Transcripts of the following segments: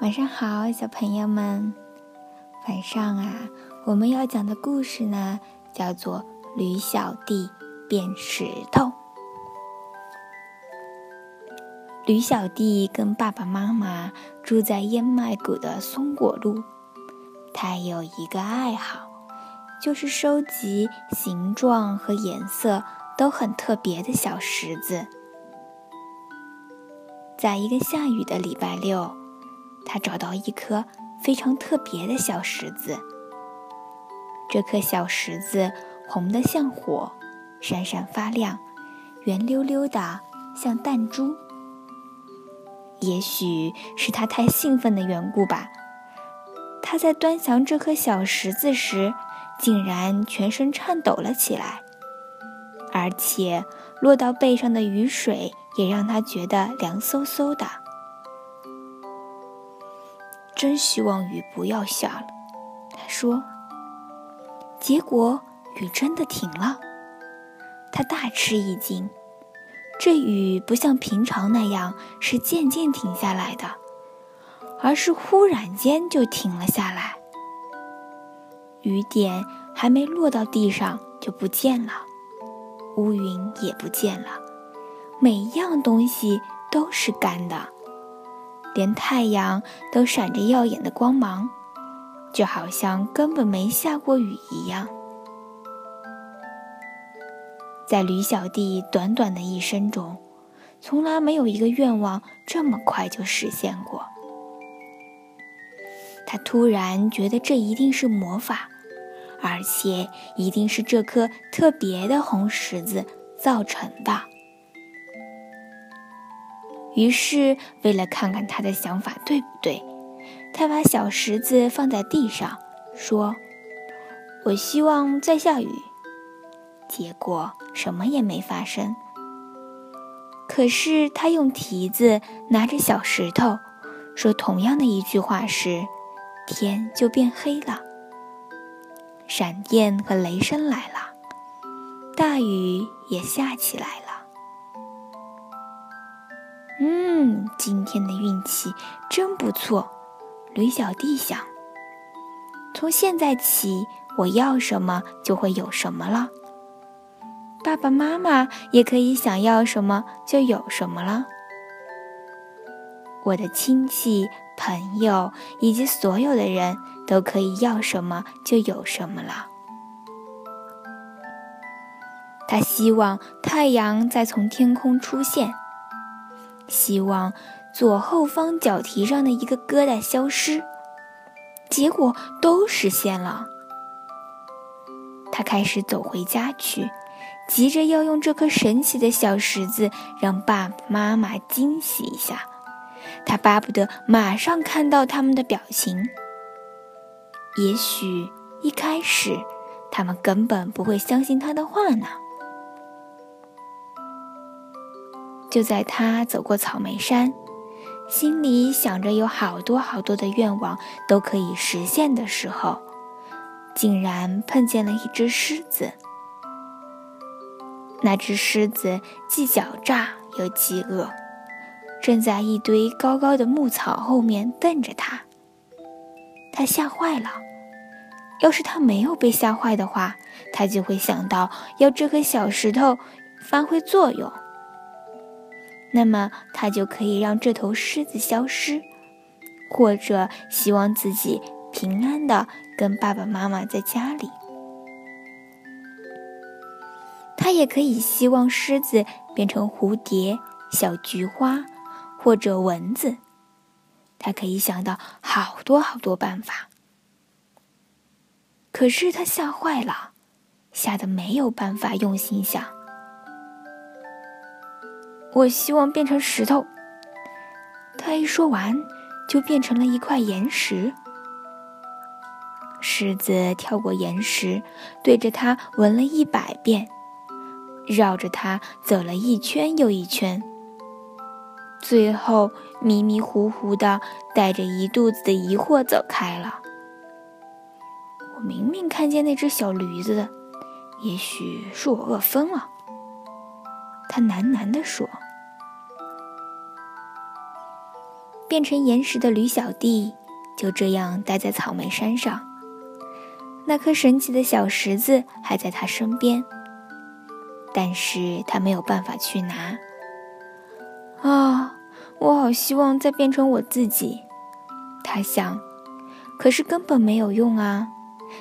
晚上好，小朋友们。晚上啊，我们要讲的故事呢，叫做《驴小弟变石头》。驴小弟跟爸爸妈妈住在燕麦谷的松果路。他有一个爱好，就是收集形状和颜色都很特别的小石子。在一个下雨的礼拜六。他找到一颗非常特别的小石子，这颗小石子红得像火，闪闪发亮，圆溜溜的像弹珠。也许是他太兴奋的缘故吧，他在端详这颗小石子时，竟然全身颤抖了起来，而且落到背上的雨水也让他觉得凉飕飕的。真希望雨不要下了，他说。结果雨真的停了，他大吃一惊。这雨不像平常那样是渐渐停下来的，而是忽然间就停了下来。雨点还没落到地上就不见了，乌云也不见了，每一样东西都是干的。连太阳都闪着耀眼的光芒，就好像根本没下过雨一样。在驴小弟短短的一生中，从来没有一个愿望这么快就实现过。他突然觉得这一定是魔法，而且一定是这颗特别的红石子造成的。于是，为了看看他的想法对不对，他把小石子放在地上，说：“我希望在下雨。”结果什么也没发生。可是他用蹄子拿着小石头，说同样的一句话时，天就变黑了，闪电和雷声来了，大雨也下起来了。今天的运气真不错，驴小弟想。从现在起，我要什么就会有什么了。爸爸妈妈也可以想要什么就有什么了。我的亲戚、朋友以及所有的人都可以要什么就有什么了。他希望太阳再从天空出现。希望左后方脚蹄上的一个疙瘩消失，结果都实现了。他开始走回家去，急着要用这颗神奇的小石子让爸爸妈妈惊喜一下。他巴不得马上看到他们的表情。也许一开始，他们根本不会相信他的话呢。就在他走过草莓山，心里想着有好多好多的愿望都可以实现的时候，竟然碰见了一只狮子。那只狮子既狡诈又饥饿，正在一堆高高的牧草后面瞪着他。他吓坏了。要是他没有被吓坏的话，他就会想到要这颗小石头发挥作用。那么他就可以让这头狮子消失，或者希望自己平安的跟爸爸妈妈在家里。他也可以希望狮子变成蝴蝶、小菊花或者蚊子。他可以想到好多好多办法。可是他吓坏了，吓得没有办法用心想。我希望变成石头。他一说完，就变成了一块岩石。狮子跳过岩石，对着它闻了一百遍，绕着它走了一圈又一圈，最后迷迷糊糊的，带着一肚子的疑惑走开了。我明明看见那只小驴子，也许是我饿疯了。他喃喃地说：“变成岩石的驴小弟就这样待在草莓山上，那颗神奇的小石子还在他身边，但是他没有办法去拿。啊，我好希望再变成我自己，他想，可是根本没有用啊，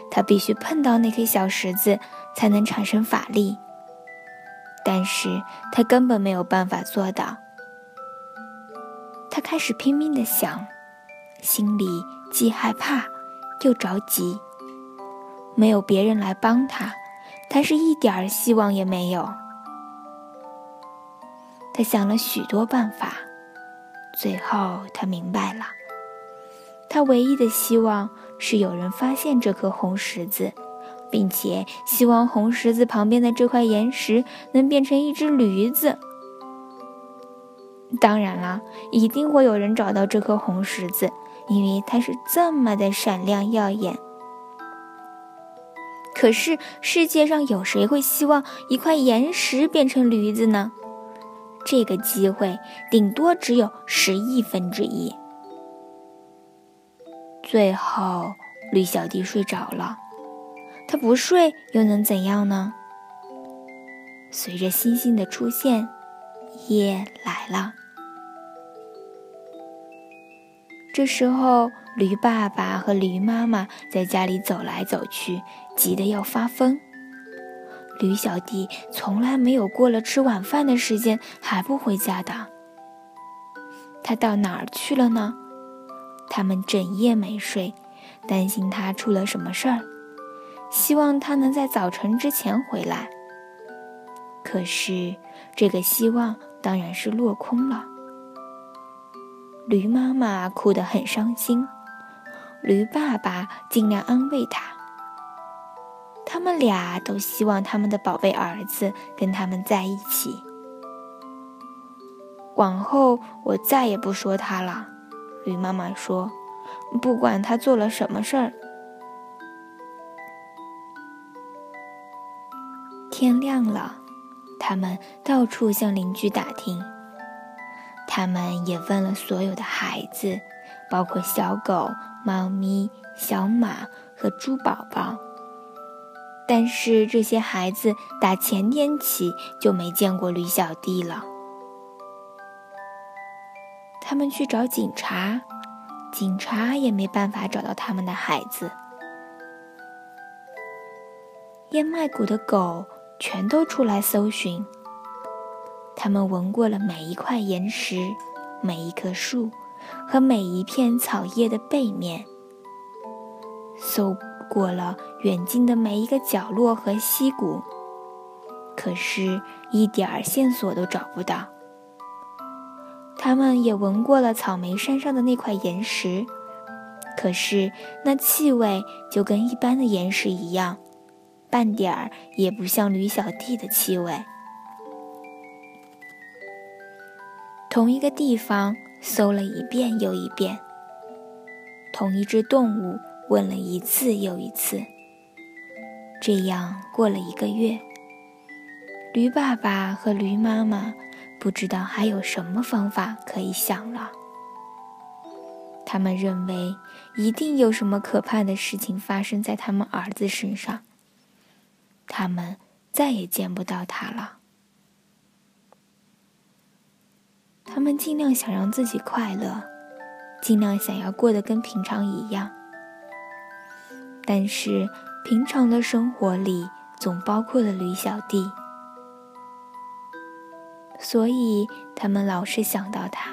他必须碰到那颗小石子才能产生法力，但是他根本没有办法做到。他开始拼命的想，心里既害怕又着急。没有别人来帮他，他是一点儿希望也没有。他想了许多办法，最后他明白了，他唯一的希望是有人发现这颗红石子，并且希望红石子旁边的这块岩石能变成一只驴子。当然了，一定会有人找到这颗红石子，因为它是这么的闪亮耀眼。可是世界上有谁会希望一块岩石变成驴子呢？这个机会顶多只有十亿分之一。最后，驴小弟睡着了。他不睡又能怎样呢？随着星星的出现，夜来了。这时候，驴爸爸和驴妈妈在家里走来走去，急得要发疯。驴小弟从来没有过了吃晚饭的时间还不回家的。他到哪儿去了呢？他们整夜没睡，担心他出了什么事儿，希望他能在早晨之前回来。可是，这个希望当然是落空了。驴妈妈哭得很伤心，驴爸爸尽量安慰他。他们俩都希望他们的宝贝儿子跟他们在一起。往后我再也不说他了，驴妈妈说，不管他做了什么事儿。天亮了，他们到处向邻居打听。他们也问了所有的孩子，包括小狗、猫咪、小马和猪宝宝。但是这些孩子打前天起就没见过驴小弟了。他们去找警察，警察也没办法找到他们的孩子。燕麦谷的狗全都出来搜寻。他们闻过了每一块岩石、每一棵树和每一片草叶的背面，搜过了远近的每一个角落和溪谷，可是，一点儿线索都找不到。他们也闻过了草莓山上的那块岩石，可是那气味就跟一般的岩石一样，半点儿也不像驴小弟的气味。同一个地方搜了一遍又一遍，同一只动物问了一次又一次。这样过了一个月，驴爸爸和驴妈妈不知道还有什么方法可以想了。他们认为一定有什么可怕的事情发生在他们儿子身上，他们再也见不到他了。他们尽量想让自己快乐，尽量想要过得跟平常一样。但是平常的生活里总包括了驴小弟，所以他们老是想到他。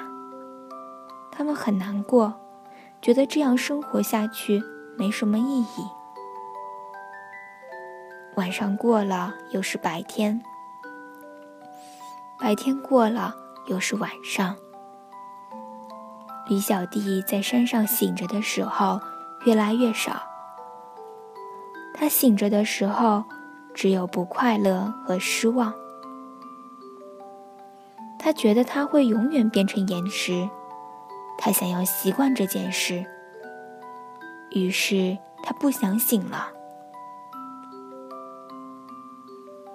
他们很难过，觉得这样生活下去没什么意义。晚上过了，又是白天；白天过了。又是晚上，驴小弟在山上醒着的时候越来越少。他醒着的时候，只有不快乐和失望。他觉得他会永远变成岩石，他想要习惯这件事。于是他不想醒了。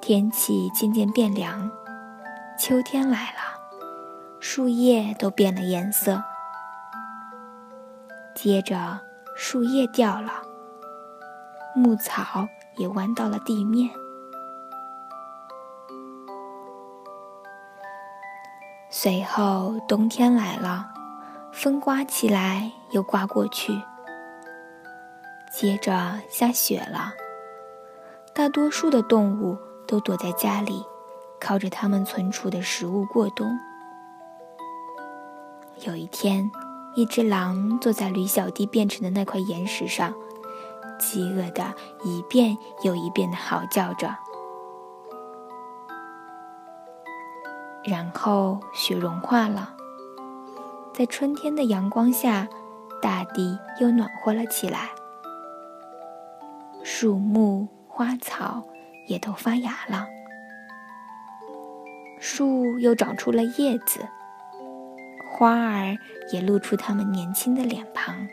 天气渐渐变凉，秋天来了。树叶都变了颜色，接着，树叶掉了，牧草也弯到了地面。随后，冬天来了，风刮起来又刮过去。接着下雪了，大多数的动物都躲在家里，靠着它们存储的食物过冬。有一天，一只狼坐在驴小弟变成的那块岩石上，饥饿的一遍又一遍的嚎叫着。然后雪融化了，在春天的阳光下，大地又暖和了起来，树木花草也都发芽了，树又长出了叶子。花儿也露出它们年轻的脸庞。